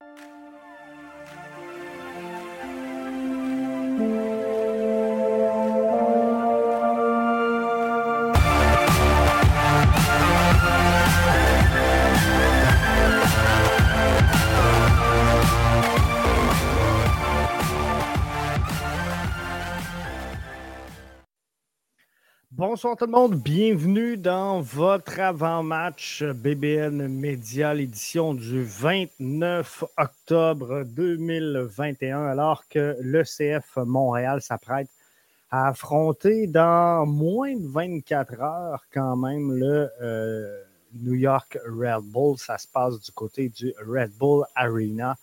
you Bonsoir tout le monde, bienvenue dans votre avant-match BBN Média, l'édition du 29 octobre 2021, alors que l'ECF Montréal s'apprête à affronter dans moins de 24 heures quand même le euh, New York Red Bull. Ça se passe du côté du Red Bull Arena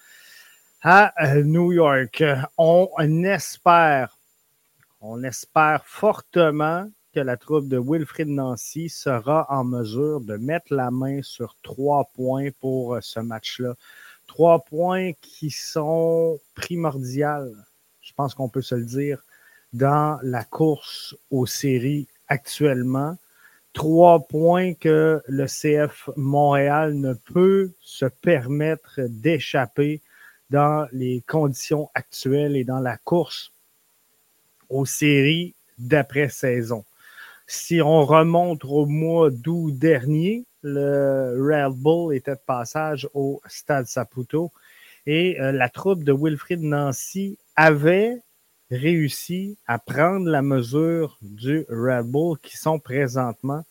à euh, New York. On espère, on espère fortement la troupe de Wilfrid Nancy sera en mesure de mettre la main sur trois points pour euh, ce match-là. Trois points qui sont primordiaux, je pense qu'on peut se le dire, dans la course aux séries actuellement. Trois points que le CF Montréal ne peut se permettre d'échapper dans les conditions actuelles et dans la course aux séries d'après-saison. Si on remonte au mois d'août dernier, le Red Bull était de passage au Stade Saputo et euh, la troupe de Wilfrid Nancy avait réussi à prendre la mesure du Red Bull qui sont présentement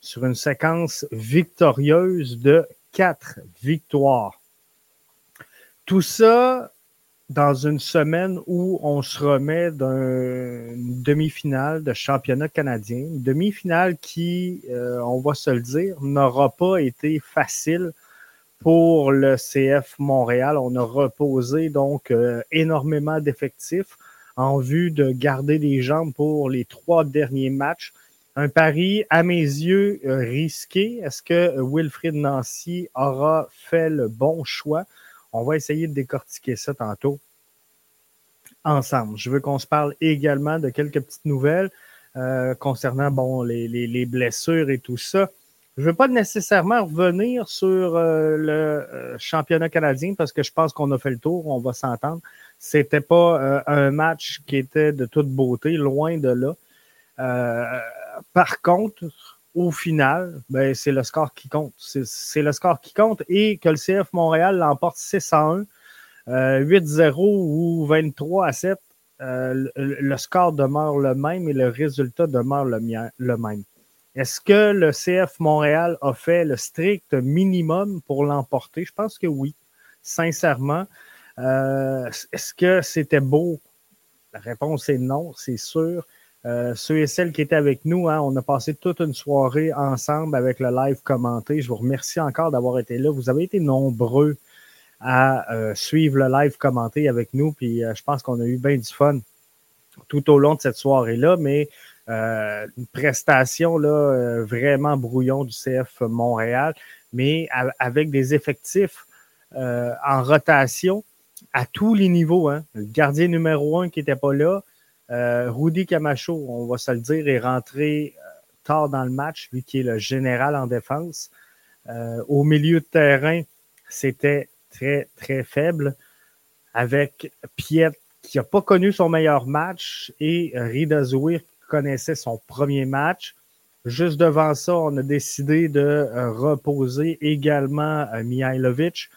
sur une séquence victorieuse de quatre victoires. Tout ça dans une semaine où on se remet d'une demi-finale de championnat canadien, une demi-finale qui, euh, on va se le dire, n'aura pas été facile pour le CF Montréal. On a reposé donc euh, énormément d'effectifs en vue de garder des jambes pour les trois derniers matchs. Un pari, à mes yeux, euh, risqué. Est-ce que Wilfrid Nancy aura fait le bon choix? On va essayer de décortiquer ça tantôt ensemble. Je veux qu'on se parle également de quelques petites nouvelles euh, concernant bon, les, blessures et tout ça. Je ne veux pas nécessairement revenir sur euh, le euh, championnat canadien parce que je pense qu'on a fait le tour, on va s'entendre. C'était pas un match qui était de toute beauté, loin de là. par contre, au final, ben, c'est le score qui compte. C'est le score qui compte et que le CF Montréal l'emporte 6 à 1. 8-0 euh, ou 23 à 7, euh, le, score demeure le même et le résultat demeure le, même. Est-ce que le CF Montréal a fait le strict minimum pour l'emporter? Je pense que oui, sincèrement. Euh, est-ce que c'était beau? La réponse est non, c'est sûr. Euh, ceux et celles qui étaient avec nous, hein, on a passé toute une soirée ensemble avec le live commenté. Je vous remercie encore d'avoir été là. Vous avez été nombreux à euh, suivre le live commenté avec nous. Puis euh, je pense qu'on a eu bien du fun tout au long de cette soirée-là, mais une prestation là, vraiment brouillon du CF Montréal, mais avec des effectifs en rotation à tous les niveaux. Hein. Le gardien numéro un qui n'était pas là, euh, Rudy Camacho, on va se le dire, est rentré euh, tard dans le match, lui qui est le général en défense. Euh, au milieu de terrain, c'était très, très faible, avec Piet qui n'a pas connu son meilleur match et Rida Zouir qui connaissait son premier match. Juste devant ça, on a décidé de reposer également Mihailovic.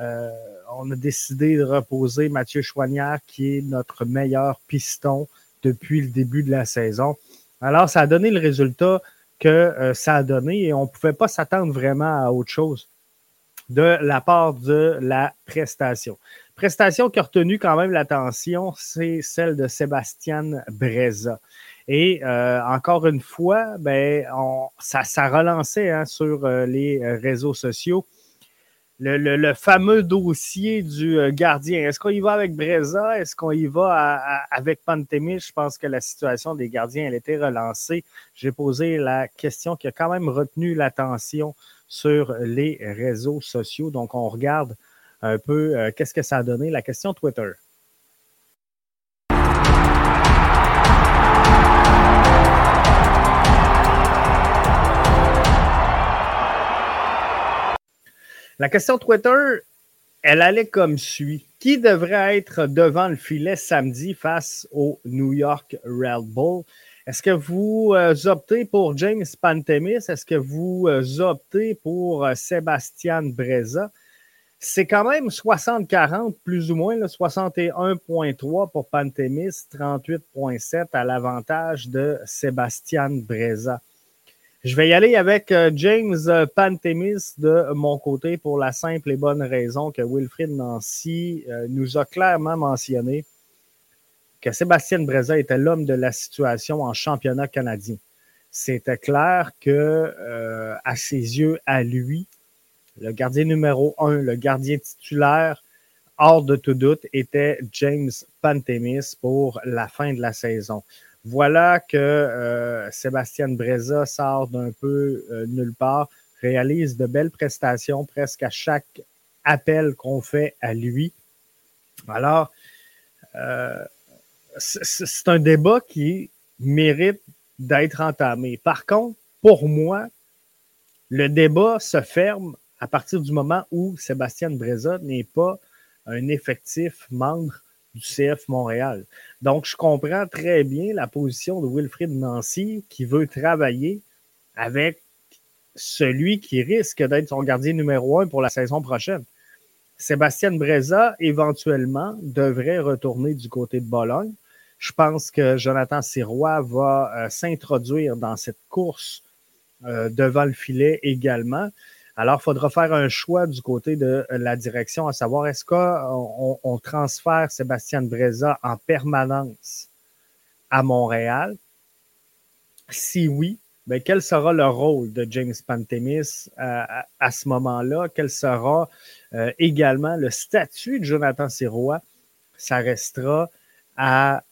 Euh, on a décidé de reposer Mathieu Chouanière, qui est notre meilleur piston depuis le début de la saison. Alors, ça a donné le résultat que euh, ça a donné et on ne pouvait pas s'attendre vraiment à autre chose de la part de la prestation. Prestation qui a retenu quand même l'attention, c'est celle de Sébastien Breza. Et euh, encore une fois, ben, ça, ça relançait hein, sur les réseaux sociaux le, fameux dossier du euh, gardien. Est-ce qu'on y va avec Breza? Est-ce qu'on y va avec Pantémis? Je pense que la situation des gardiens, elle était relancée. J'ai posé la question qui a quand même retenu l'attention sur les réseaux sociaux. Donc, on regarde un peu euh, qu'est-ce que ça a donné. La question Twitter. La question Twitter, elle allait comme suit. Qui devrait être devant le filet samedi face au New York Red Bull? Est-ce que vous euh, optez pour James Pantemis? Est-ce que vous euh, optez pour euh, Sébastien Breza? C'est quand même 60-40, plus ou moins, 61,3 pour Pantemis, 38,7 à l'avantage de Sébastien Breza. Je vais y aller avec euh, James euh, Pantemis de mon côté pour la simple et bonne raison que Wilfrid Nancy euh, nous a clairement mentionné que Sébastien Breza était l'homme de la situation en championnat canadien. C'était clair que, à ses yeux, à lui, le gardien numéro un, le gardien titulaire, hors de tout doute, était James Pantemis pour la fin de la saison. Voilà que euh, Sébastien Breza sort d'un peu euh, nulle part, réalise de belles prestations presque à chaque appel qu'on fait à lui. Alors, euh, c'est un débat qui mérite d'être entamé. Par contre, pour moi, le débat se ferme à partir du moment où Sébastien Breza n'est pas un effectif membre du CF Montréal. Donc, je comprends très bien la position de Wilfrid Nancy qui veut travailler avec celui qui risque d'être son gardien numéro un pour la saison prochaine. Sébastien Breza, éventuellement, devrait retourner du côté de Bologne. Je pense que Jonathan Sirois va euh, s'introduire dans cette course euh, devant le filet également. Alors, il faudra faire un choix du côté de la direction, à savoir est-ce qu'on on transfère Sébastien Breza en permanence à Montréal? Si oui, bien, quel sera le rôle de James Pantemis euh, à, ce moment-là? Quel sera euh, également le statut de Jonathan Sirois? Ça restera à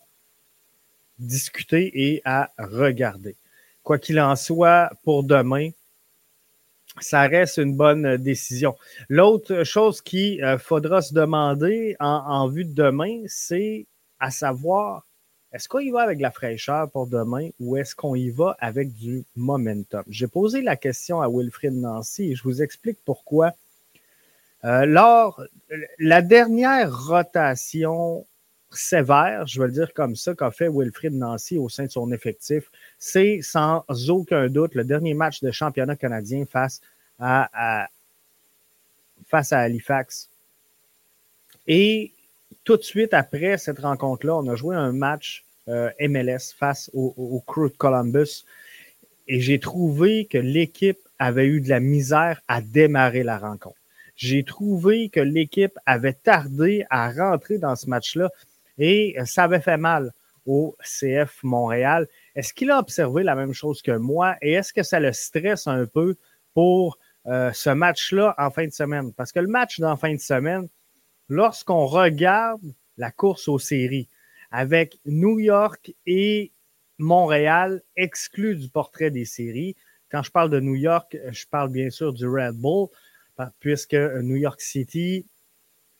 discuter et à regarder. Quoi qu'il en soit, pour demain, ça reste une bonne décision. L'autre chose qu'il euh, faudra se demander en, vue de demain, c'est à savoir, est-ce qu'on y va avec la fraîcheur pour demain ou est-ce qu'on y va avec du momentum? J'ai posé la question à Wilfrid Nancy et je vous explique pourquoi. Euh, lors la dernière rotation sévère, je vais le dire comme ça, qu'a fait Wilfrid Nancy au sein de son effectif, c'est sans aucun doute le dernier match de championnat canadien face à, face à Halifax. Et tout de suite après cette rencontre-là, on a joué un match euh, MLS face au, au, Crew de Columbus. Et j'ai trouvé que l'équipe avait eu de la misère à démarrer la rencontre. J'ai trouvé que l'équipe avait tardé à rentrer dans ce match-là et ça avait fait mal au CF Montréal. Est-ce qu'il a observé la même chose que moi? Et est-ce que ça le stresse un peu pour euh, ce match-là en fin de semaine? Parce que le match d'en fin de semaine, lorsqu'on regarde la course aux séries avec New York et Montréal exclus du portrait des séries, quand je parle de New York, je parle bien sûr du Red Bull, puisque New York City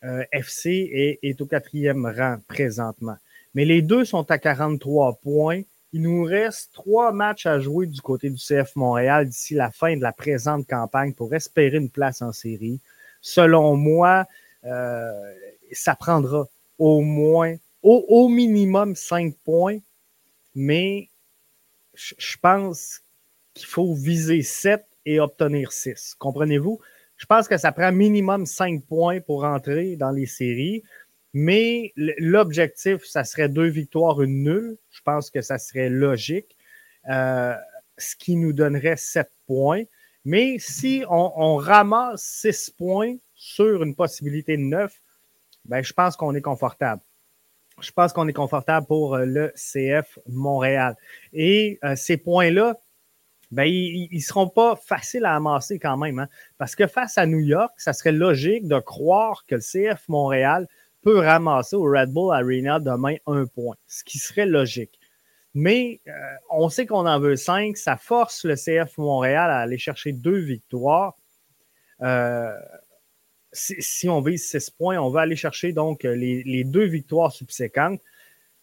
euh, FC est, au quatrième rang présentement. Mais les deux sont à 43 points. Il nous reste trois matchs à jouer du côté du CF Montréal d'ici la fin de la présente campagne pour espérer une place en série. Selon moi, euh, ça prendra au moins, au, minimum cinq points, mais je pense qu'il faut viser sept et obtenir six. Comprenez-vous? Je pense que ça prend minimum 5 points pour entrer dans les séries. Mais l'objectif, ça serait deux victoires, une nulle. Je pense que ça serait logique, euh, ce qui nous donnerait 7 points. Mais si on, ramasse 6 points sur une possibilité de 9, ben, je pense qu'on est confortable. Je pense qu'on est confortable pour euh, le CF Montréal. Et euh, ces points-là, ben, ils ne seront pas faciles à amasser quand même. Hein? Parce que face à New York, ça serait logique de croire que le CF Montréal peut ramasser au Red Bull Arena demain un point, ce qui serait logique. Mais euh, on sait qu'on en veut cinq. Ça force le CF Montréal à aller chercher deux victoires. Euh, si, on vise six points, on va aller chercher donc les, les deux victoires subséquentes.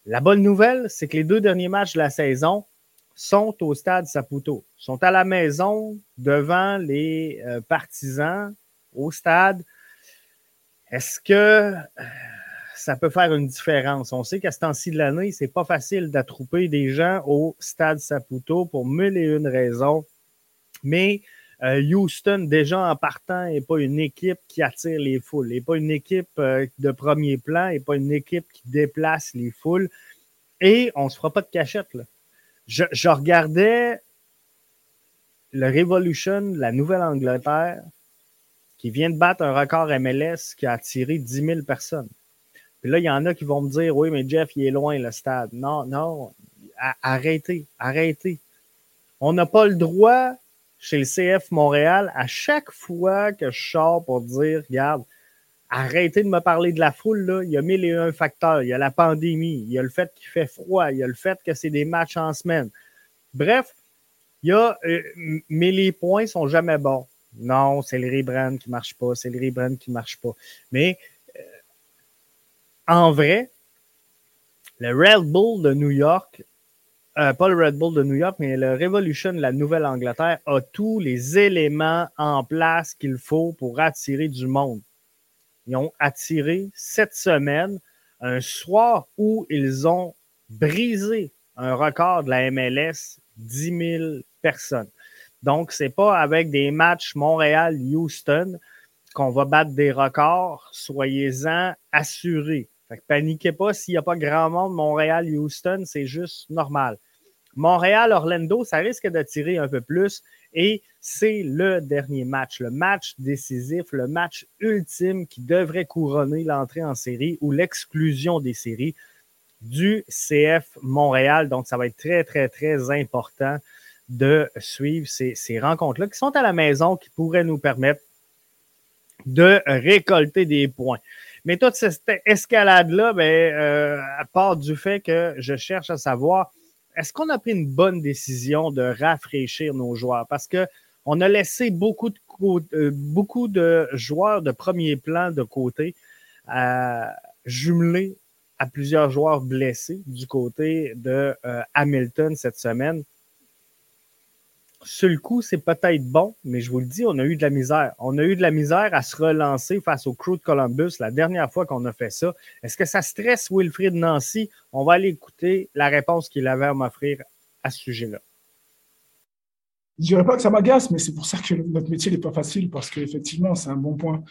La bonne nouvelle, c'est que les deux derniers matchs de la saison, sont au stade Saputo, sont à la maison devant les euh, partisans au stade. Est-ce que ça peut faire une différence? On sait qu'à ce temps-ci de l'année, c'est pas facile d'attrouper des gens au stade Saputo pour mille et une raisons. Mais euh, Houston, déjà en partant, n'est pas une équipe qui attire les foules, n'est pas une équipe euh, de premier plan, n'est pas une équipe qui déplace les foules. Et on ne se fera pas de cachette. Là. Je, regardais le Revolution, la Nouvelle-Angleterre, qui vient de battre un record MLS qui a attiré 10 000 personnes. Puis là, il y en a qui vont me dire Oui, mais Jeff, il est loin, le stade. Non, non, arrêtez, arrêtez. On n'a pas le droit chez le CF Montréal, à chaque fois que je sors pour dire, regarde, arrêtez de me parler de la foule, là. il y a mille et un facteurs. Il y a la pandémie, il y a le fait qu'il fait froid, il y a le fait que c'est des matchs en semaine. Bref, il y a, euh, mais les points sont jamais bons. Non, c'est le rebrand qui marche pas, c'est le rebrand qui marche pas. Mais euh, en vrai, le Red Bull de New York euh, pas le Red Bull de New York, mais le Revolution de la Nouvelle-Angleterre a tous les éléments en place qu'il faut pour attirer du monde. Ils ont attiré cette semaine un soir où ils ont brisé un record de la MLS, 10 000 personnes. Donc, c'est pas avec des matchs Montréal-Houston qu'on va battre des records. Soyez-en assurés. Fait que paniquez pas s'il n'y a pas grand monde Montréal-Houston, c'est juste normal. Montréal-Orlando, ça risque d'attirer un peu plus et c'est le dernier match, le match décisif, le match ultime qui devrait couronner l'entrée en série ou l'exclusion des séries du CF Montréal. Donc, ça va être très, très, très important de suivre ces, rencontres-là qui sont à la maison, qui pourraient nous permettre de récolter des points. Mais toute cette escalade-là, ben, euh, à part du fait que je cherche à savoir est-ce qu'on a pris une bonne décision de rafraîchir nos joueurs? Parce qu'on a laissé beaucoup de, euh, beaucoup de joueurs de premier plan de côté, euh, jumelés à plusieurs joueurs blessés du côté de euh, Hamilton cette semaine sur le coup, c'est peut-être bon, mais je vous le dis, on a eu de la misère. On a eu de la misère à se relancer face au crew de Columbus la dernière fois qu'on a fait ça. Est-ce que ça stresse Wilfried Nancy? On va aller écouter la réponse qu'il avait à m'offrir à ce sujet-là. Je dirais pas que ça m'agace, mais c'est pour ça que notre métier n'est pas facile, parce qu'effectivement, c'est un bon point.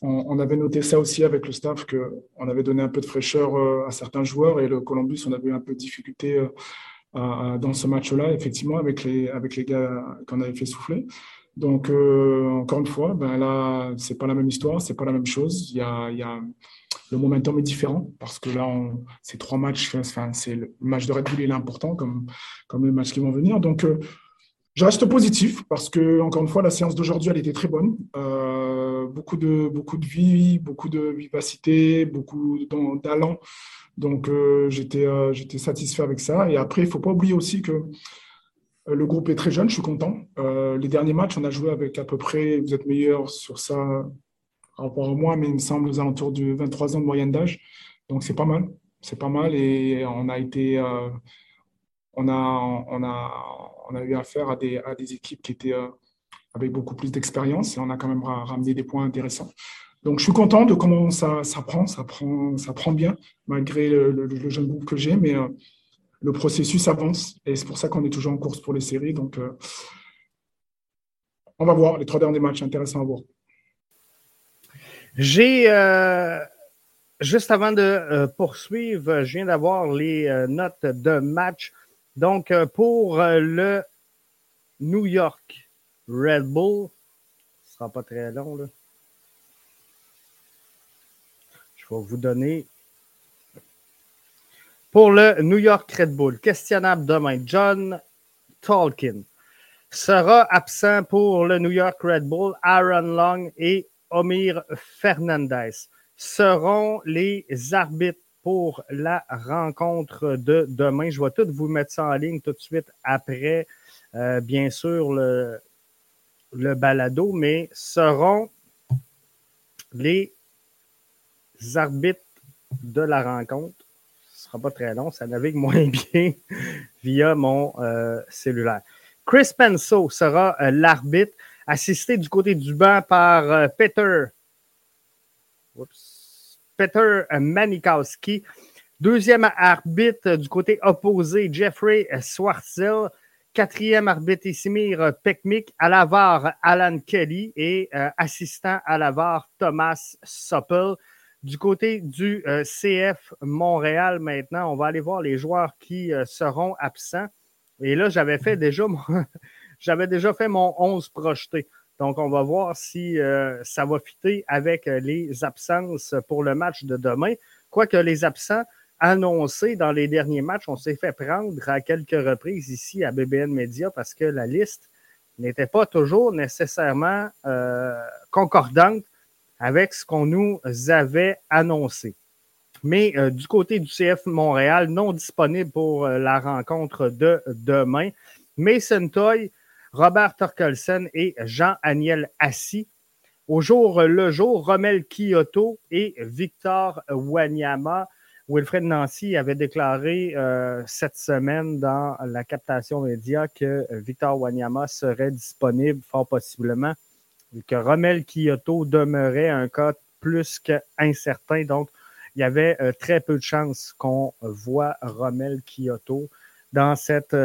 On, avait noté ça aussi avec le staff, qu'on avait donné un peu de fraîcheur euh, à certains joueurs, et le Columbus, on avait eu un peu de difficulté euh, dans ce match-là, effectivement, avec les, avec les gars qu'on avait fait souffler. Donc, euh, encore une fois, ben là, c'est pas la même histoire, c'est pas la même chose. Il y a, y a, le momentum est différent parce que là, c'est trois matchs. Enfin, c'est le match de Red Bull, est important comme, comme les matchs qui vont venir. Donc, euh, je reste positif parce que, encore une fois, la séance d'aujourd'hui, elle était très bonne. Euh, beaucoup, de, beaucoup de vie, beaucoup de vivacité, beaucoup d'allant donc, euh, euh, j'étais satisfait avec ça. Et après, il ne faut pas oublier aussi que euh, le groupe est très jeune, je suis content. les derniers matchs, on a joué avec à peu près, vous êtes meilleur sur ça par rapport à moi, mais il me semble aux alentours de 23 ans de moyenne d'âge. Donc, c'est pas mal. C'est pas mal. Et on a été. on, a, on, a, on a eu affaire à des, à des équipes qui étaient avec beaucoup plus d'expérience et on a quand même ramené des points intéressants. Donc, je suis content de comment ça, prend, ça prend, ça prend bien, malgré le, jeune groupe que j'ai, mais euh, le processus avance et c'est pour ça qu'on est toujours en course pour les séries. Donc, euh, on va voir les trois derniers matchs, intéressants à voir. J'ai, euh, juste avant de poursuivre, je viens d'avoir les notes de match. Donc, pour le New York Red Bull, ce ne sera pas très long, là. Je vais vous donner pour le New York Red Bull. Questionnable demain. John Tolkien sera absent pour le New York Red Bull. Aaron Long et Omir Fernandez seront les arbitres pour la rencontre de demain. Je vais tout vous mettre ça en ligne tout de suite après, euh, bien sûr, le, le balado, mais seront les arbitres de la rencontre. Ce ne sera pas très long, ça navigue moins bien via mon euh, cellulaire. Chris Penso sera euh, l'arbitre, assisté du côté du banc par euh, Peter Peter Manikowski. Deuxième arbitre du côté opposé, Jeffrey Swartzel. Quatrième arbitre, Isimir Pekmik. À la VAR, Alan Kelly. Et euh, assistant à la VAR, Thomas Soppel. Du côté du euh, CF Montréal, maintenant, on va aller voir les joueurs qui euh, seront absents. Et là, j'avais fait déjà mon, j'avais déjà fait mon 11 projeté. Donc, on va voir si ça va fitter avec les absences pour le match de demain. Quoique les absents, annoncé dans les derniers matchs. On s'est fait prendre à quelques reprises ici à BBN Media parce que la liste n'était pas toujours nécessairement euh, concordante avec ce qu'on nous avait annoncé. Mais euh, du côté du CF Montréal, non disponible pour euh, la rencontre de demain, Mason Toy, Robert Torkelsen et Jean-Aniel Assis. Au jour le jour, Romel Kyoto et Victor Wanyama Wilfred Nancy avait déclaré euh, cette semaine dans la captation média que euh, Victor Wanyama serait disponible fort possiblement et que Romel Kyoto demeurait un cas plus qu'incertain. Donc, il y avait euh, très peu de chances qu'on voit Romel Kyoto dans cette,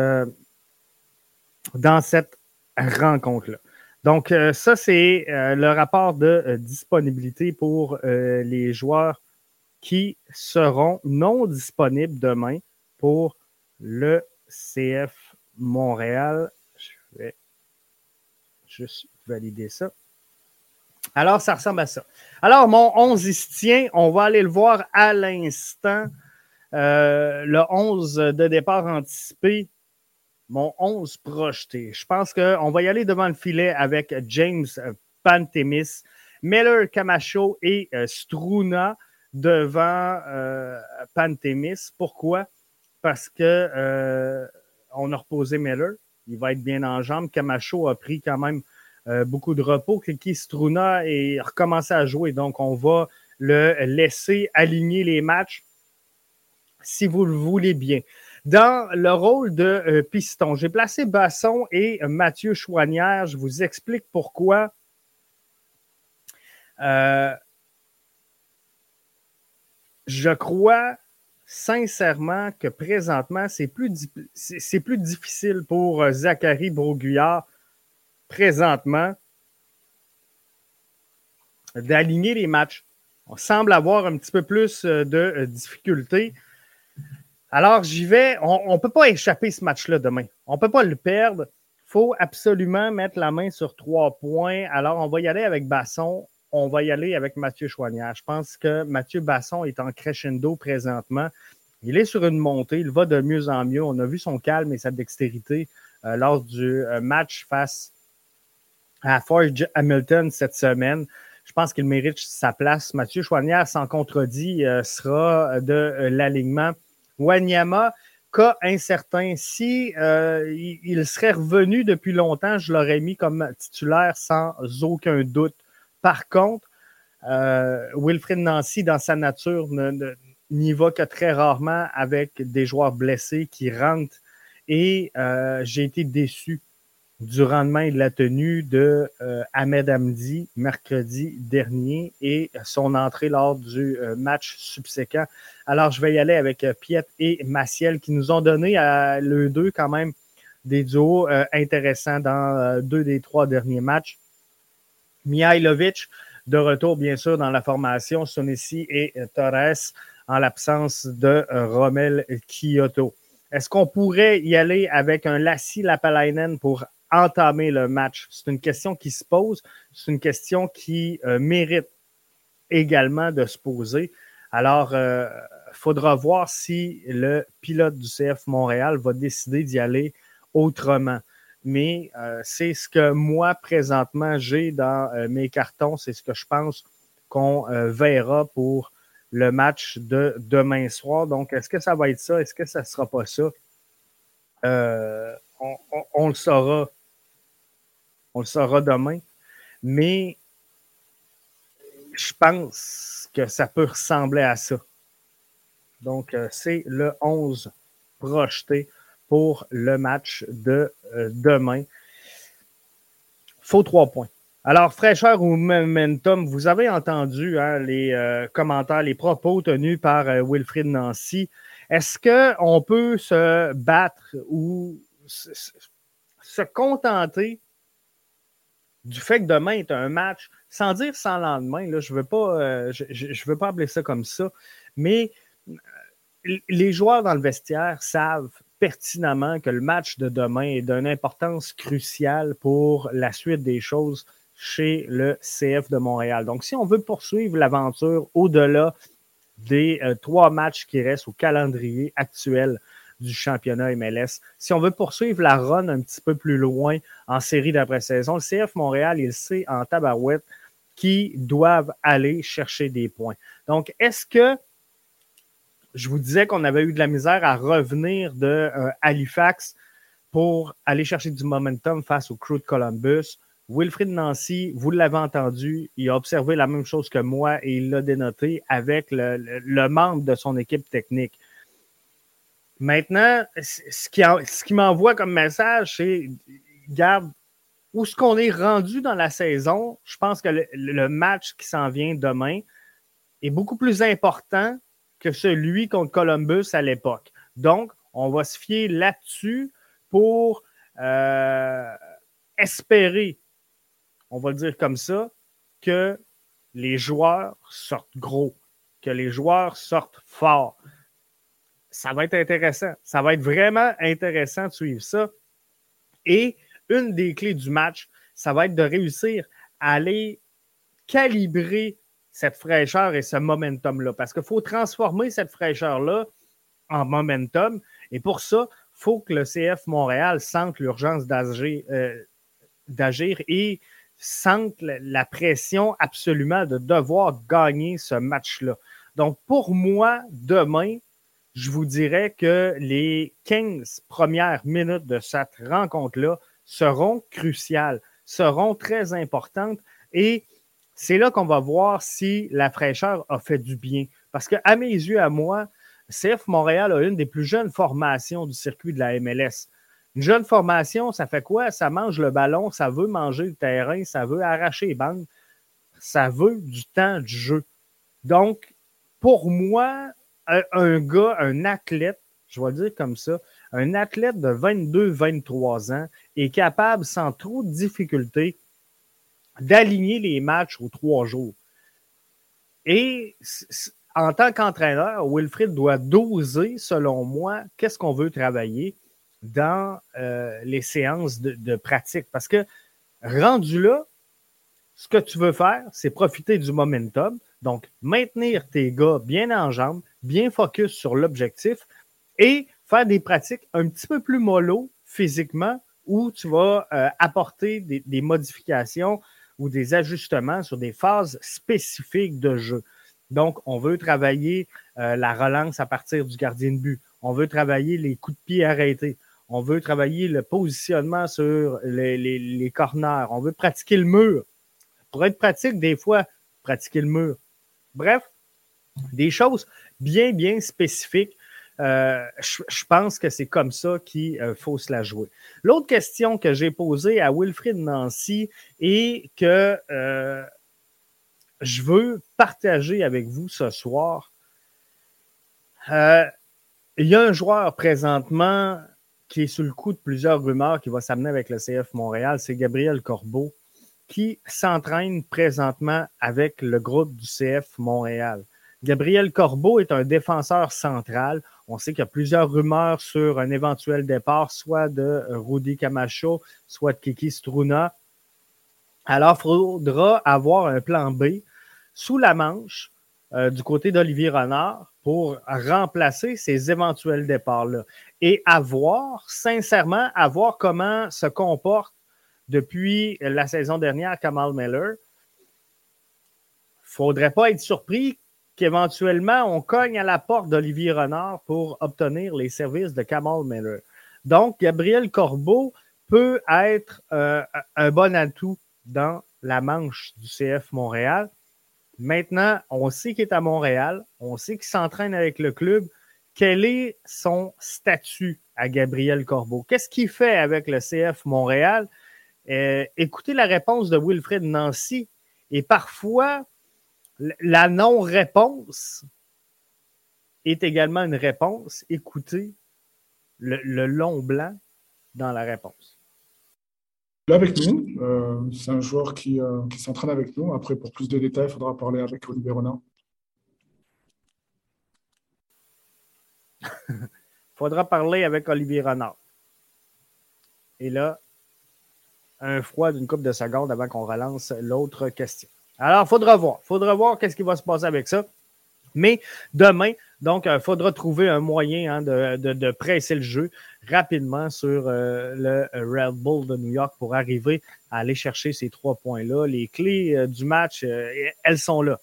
dans cette rencontre-là. Donc, ça, c'est le rapport de disponibilité pour les joueurs qui seront non disponibles demain pour le CF Montréal. Je vais juste valider ça. Alors, ça ressemble à ça. Alors, mon 11 il tient. On va aller le voir à l'instant. Euh, le 11 de départ anticipé. Mon 11 projeté. Je pense qu'on va y aller devant le filet avec James Pantemis, Miller Camacho et euh, Struna devant euh, Pantémis. Pourquoi? Parce que euh, on a reposé Miller. Il va être bien en jambes. Camacho a pris quand même euh, beaucoup de repos. Kiki Struna est recommencé à jouer. Donc, on va le laisser aligner les matchs si vous le voulez bien. Dans le rôle de piston, j'ai placé Basson et Mathieu Chouanière. Je vous explique pourquoi. Euh, je crois sincèrement que présentement, c'est plus, c'est plus difficile pour euh, Zachary Broguillard présentement d'aligner les matchs. On semble avoir un petit peu plus euh, de euh, difficultés. Alors, j'y vais. On ne peut pas échapper ce match-là demain. On ne peut pas le perdre. Il faut absolument mettre la main sur trois points. Alors, on va y aller avec Basson on va y aller avec Mathieu Chouanière. Je pense que Mathieu Basson est en crescendo présentement. Il est sur une montée, il va de mieux en mieux. On a vu son calme et sa dextérité euh, lors du euh, match face à Forge Hamilton cette semaine. Je pense qu'il mérite sa place. Mathieu Chouanière, sans contredit, euh, sera de l'alignement. Wanyama, cas incertain. Si il serait revenu depuis longtemps, je l'aurais mis comme titulaire sans aucun doute. Par contre, euh, Wilfred Nancy, dans sa nature, n'y va que très rarement avec des joueurs blessés qui rentrent. Et euh, j'ai été déçu du rendement et de la tenue de euh, Ahmed Hamdi mercredi dernier et son entrée lors du match subséquent. Alors, je vais y aller avec Piet et Maciel qui nous ont donné à le deux quand même des duos intéressants dans deux des trois derniers matchs. Mihailovic, de retour bien sûr dans la formation, Sonessi et Torres en l'absence de Rommel Kyoto. Est-ce qu'on pourrait y aller avec un Lassi Lapalainen pour entamer le match? C'est une question qui se pose, c'est une question qui euh, mérite également de se poser. Alors, il euh, faudra voir si le pilote du CF Montréal va décider d'y aller autrement mais euh, c'est ce que moi, présentement, j'ai dans euh, mes cartons. C'est ce que je pense qu'on euh, verra pour le match de demain soir. Donc, est-ce que ça va être ça? Est-ce que ça ne sera pas ça? On, le saura. On le saura demain. Mais je pense que ça peut ressembler à ça. Donc, c'est le 11 projeté pour le match de euh, demain. Faut trois points. Alors, fraîcheur ou momentum, vous avez entendu hein, les euh, commentaires, les propos tenus par euh, Wilfrid Nancy. Est-ce qu'on peut se battre ou se contenter du fait que demain est un match, sans dire sans lendemain, là, je ne veux, pas, euh, je, veux pas appeler ça comme ça, mais les joueurs dans le vestiaire savent pertinemment que le match de demain est d'une importance cruciale pour la suite des choses chez le CF de Montréal. Donc, si on veut poursuivre l'aventure au-delà des euh, trois matchs qui restent au calendrier actuel du championnat MLS, si on veut poursuivre la run un petit peu plus loin en série d'après-saison, le CF Montréal, il sait en tabarouette qui doivent aller chercher des points. Donc, est-ce que je vous disais qu'on avait eu de la misère à revenir de euh, Halifax pour aller chercher du momentum face au crew de Columbus? Wilfrid Nancy, vous l'avez entendu, il a observé la même chose que moi et il l'a dénoté avec le, membre de son équipe technique. Maintenant, ce qui, ce qui m'envoie comme message, c'est garde où est-ce qu'on est rendu dans la saison? Je pense que le, match qui s'en vient demain est beaucoup plus important que celui contre Columbus à l'époque. Donc, on va se fier là-dessus pour euh, espérer on va le dire comme ça, que les joueurs sortent gros, que les joueurs sortent forts. Ça va être intéressant. Ça va être vraiment intéressant de suivre ça. Et une des clés du match, ça va être de réussir à aller calibrer cette fraîcheur et ce momentum-là. Parce qu'il faut transformer cette fraîcheur-là en momentum. Et pour ça, il faut que le CF Montréal sente l'urgence d'agir, euh, et sentent la pression absolument de devoir gagner ce match-là. Donc, pour moi, demain, je vous dirais que les 15 premières minutes de cette rencontre-là seront cruciales, seront très importantes et c'est là qu'on va voir si la fraîcheur a fait du bien. Parce qu'à mes yeux, à moi, CF Montréal a une des plus jeunes formations du circuit de la MLS. Une jeune formation, ça fait quoi? Ça mange le ballon, ça veut manger le terrain, ça veut arracher les bandes, ça veut du temps du jeu. Donc, pour moi, un, gars, un athlète, je vais dire comme ça, un athlète de 22-23 ans est capable, sans trop de difficulté, d'aligner les matchs aux trois jours. Et en tant qu'entraîneur, Wilfried doit doser, selon moi, qu'est-ce qu'on veut travailler dans euh, les séances de, pratique. Parce que rendu là, ce que tu veux faire, c'est profiter du momentum. Donc, maintenir tes gars bien en jambes, bien focus sur l'objectif et faire des pratiques un petit peu plus mollo physiquement où tu vas euh, apporter des, modifications ou des ajustements sur des phases spécifiques de jeu. Donc, on veut travailler euh, la relance à partir du gardien de but. On veut travailler les coups de pied arrêtés. On veut travailler le positionnement sur les, corners. On veut pratiquer le mur. Pour être pratique, des fois, pratiquer le mur. Bref, des choses bien, bien spécifiques. Euh, je, pense que c'est comme ça qu'il euh, faut se la jouer. L'autre question que j'ai posée à Wilfrid Nancy et que euh, je veux partager avec vous ce soir. il y a un joueur présentement qui est sous le coup de plusieurs rumeurs qui va s'amener avec le CF Montréal, c'est Gabriel Corbeau, qui s'entraîne présentement avec le groupe du CF Montréal. Gabriel Corbeau est un défenseur central. On sait qu'il y a plusieurs rumeurs sur un éventuel départ, soit de Rudy Camacho, soit de Kiki Struna. Alors, il faudra avoir un plan B sous la manche euh, du côté d'Olivier Renard pour remplacer ces éventuels départs-là. Et à voir, sincèrement, à voir comment se comporte depuis la saison dernière Kamal Miller. Faudrait pas être surpris qu'éventuellement on cogne à la porte d'Olivier Renard pour obtenir les services de Kamal Miller. Donc, Gabriel Corbeau peut être euh, un bon atout dans la manche du CF Montréal. Maintenant, on sait qu'il est à Montréal, on sait qu'il s'entraîne avec le club. Quel est son statut à Gabriel Corbeau? Qu'est-ce qu'il fait avec le CF Montréal? euh, écoutez la réponse de Wilfred Nancy et parfois la non-réponse est également une réponse. Écoutez le, long blanc dans la réponse. Là avec nous, euh, c'est un joueur qui, euh, qui s'entraîne avec nous. Après, pour plus de détails, il faudra parler avec Olivier Renard. Il faudra parler avec Olivier Renard. Et là, un froid d'une coupe de secondes avant qu'on relance l'autre question. Alors, il faudra voir. Il faudra voir qu'est-ce qui va se passer avec ça. Mais demain, donc, il euh, faudra trouver un moyen hein, de, presser le jeu rapidement sur euh, le Red Bull de New York pour arriver à aller chercher ces trois points-là. Les clés euh, du match, elles sont là.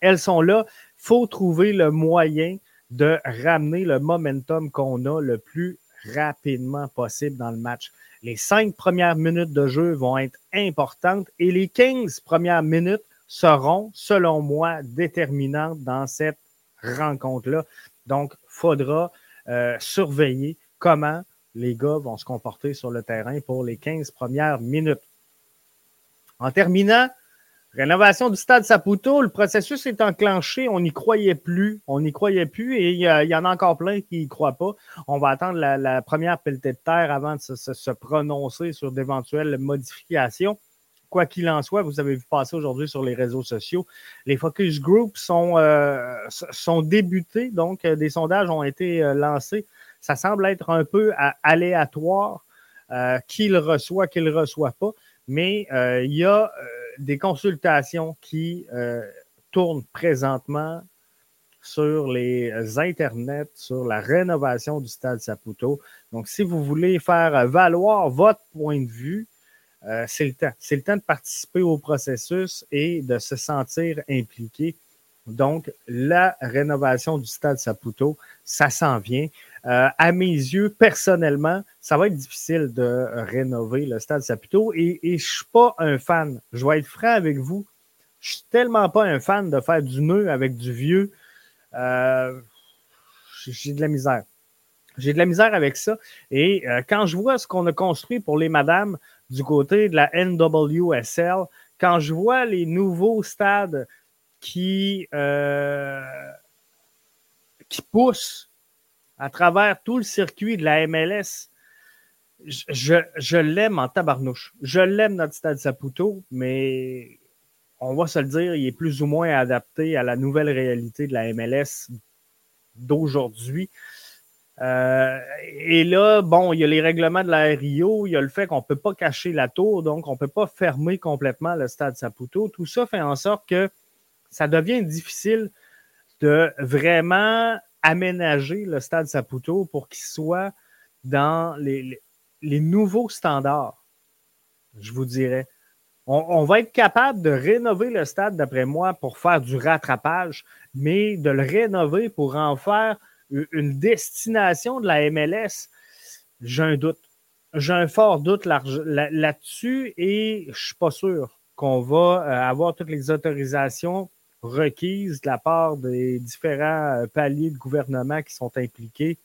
Elles sont là. Il faut trouver le moyen de ramener le momentum qu'on a le plus rapidement possible dans le match. Les cinq premières minutes de jeu vont être importantes et les 15 premières minutes seront, selon moi, déterminantes dans cette rencontre-là. Donc, faudra euh, surveiller comment les gars vont se comporter sur le terrain pour les 15 premières minutes. En terminant, rénovation du stade Saputo, le processus est enclenché, on n'y croyait plus, on n'y croyait plus et il y, en a encore plein qui n'y croient pas. On va attendre la, première pelletée de terre avant de se prononcer sur d'éventuelles modifications quoi qu'il en soit, vous avez vu passer aujourd'hui sur les réseaux sociaux, les focus groups sont, euh, sont débutés, donc euh, des sondages ont été euh, lancés. Ça semble être un peu aléatoire qu'il reçoit, qu'il ne reçoit pas, mais il y a des consultations qui tournent présentement sur les internets, sur la rénovation du stade Saputo. Donc, si vous voulez faire valoir votre point de vue, euh, c'est le temps. C'est le temps de participer au processus et de se sentir impliqué. Donc, la rénovation du stade Saputo, ça s'en vient. Euh, à mes yeux, personnellement, ça va être difficile de rénover le stade Saputo et, je suis pas un fan. Je vais être franc avec vous. Je suis tellement pas un fan de faire du nœud avec du vieux. Euh, j'ai de la misère. J'ai de la misère avec ça. Et quand je vois ce qu'on a construit pour les madames, du côté de la NWSL, quand je vois les nouveaux stades qui, euh, qui poussent à travers tout le circuit de la MLS, je, je l'aime en tabarnouche. Je l'aime notre stade Saputo, mais on va se le dire, il est plus ou moins adapté à la nouvelle réalité de la MLS d'aujourd'hui. Euh, et là, bon, il y a les règlements de la RIO, il y a le fait qu'on ne peut pas cacher la tour, donc on ne peut pas fermer complètement le stade Saputo. Tout ça fait en sorte que ça devient difficile de vraiment aménager le stade Saputo pour qu'il soit dans les, nouveaux standards, je vous dirais. On, va être capable de rénover le stade, d'après moi, pour faire du rattrapage, mais de le rénover pour en faire une destination de la MLS, j'ai un doute. J'ai un fort doute là-dessus et je suis pas sûr qu'on va euh, avoir toutes les autorisations requises de la part des différents euh, paliers de gouvernement qui sont impliqués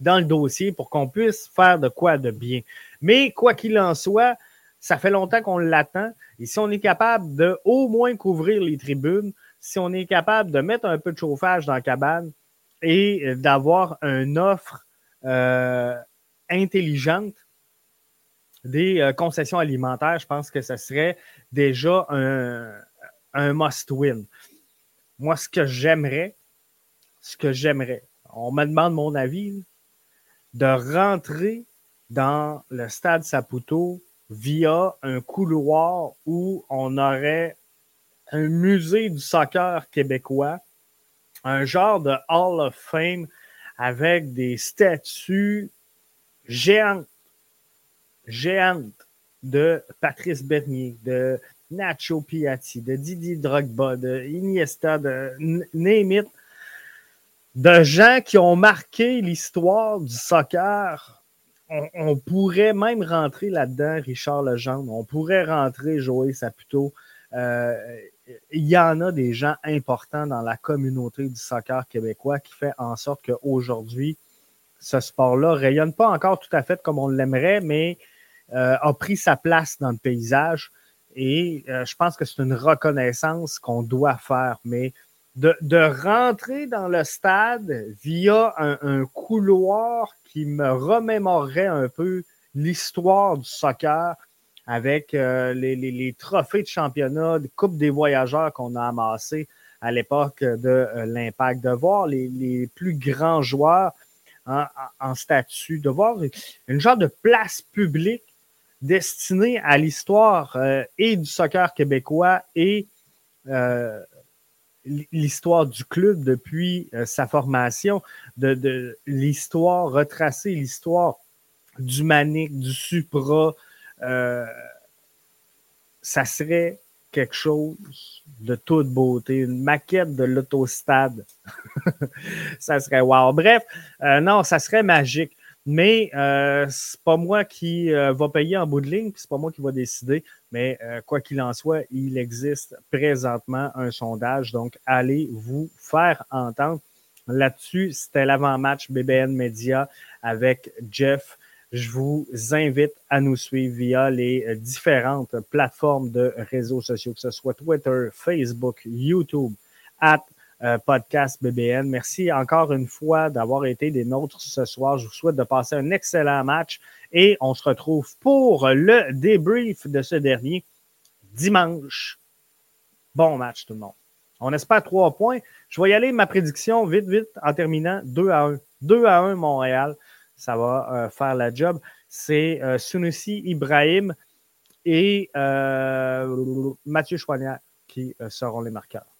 dans le dossier pour qu'on puisse faire de quoi de bien. Mais quoi qu'il en soit, ça fait longtemps qu'on l'attend. Et si on est capable de au moins couvrir les tribunes, si on est capable de mettre un peu de chauffage dans la cabane, et d'avoir une offre euh, intelligente des euh, concessions alimentaires, je pense que ce serait déjà un, un must-win. Moi, ce que j'aimerais, ce que j'aimerais, on me demande mon avis, de rentrer dans le stade Saputo via un couloir où on aurait un musée du soccer québécois un genre de Hall of Fame avec des statues géantes, géantes de Patrice Bernier, de Nacho Piatti, de Didier Drogba, de Iniesta, de Name de gens qui ont marqué l'histoire du soccer. On, pourrait même rentrer là-dedans Richard Legendre, on pourrait rentrer Joey Saputo. Euh, il y en a des gens importants dans la communauté du soccer québécois qui fait en sorte qu'aujourd'hui, ce sport-là rayonne pas encore tout à fait comme on l'aimerait, mais a pris sa place dans le paysage. Et je pense que c'est une reconnaissance qu'on doit faire. Mais de, rentrer dans le stade via un, couloir qui me remémorerait un peu l'histoire du soccer avec euh, les, trophées de championnat, de Coupe des voyageurs qu'on a amassés à l'époque de euh, l'Impact, de voir les, plus grands joueurs en, statut, de voir une genre de place publique destinée à l'histoire euh, et du soccer québécois et l'histoire du club depuis euh, sa formation, de, l'histoire, retracer l'histoire du Manic, du Supra, euh, ça serait quelque chose de toute beauté, une maquette de l'autostade. ça serait wow. Bref, euh, non, ça serait magique. Mais euh, c'est pas moi qui va payer en bout de ligne, puis c'est pas moi qui va décider. Mais euh, quoi qu'il en soit, il existe présentement un sondage. Donc, allez vous faire entendre. Là-dessus, c'était l'avant-match BBN Media avec Jeff. Je vous invite à nous suivre via les différentes plateformes de réseaux sociaux, que ce soit Twitter, Facebook, YouTube, at euh, podcast BBN. Merci encore une fois d'avoir été des nôtres ce soir. Je vous souhaite de passer un excellent match et on se retrouve pour le débrief de ce dernier dimanche. Bon match, tout le monde. On espère trois points. Je vais y aller ma prédiction vite, vite, en terminant 2 à 1. 2 à 1 Montréal. Ça va euh, faire la job. C'est euh, Sunusi Ibrahim et euh, Mathieu Chouanière qui seront les marqueurs.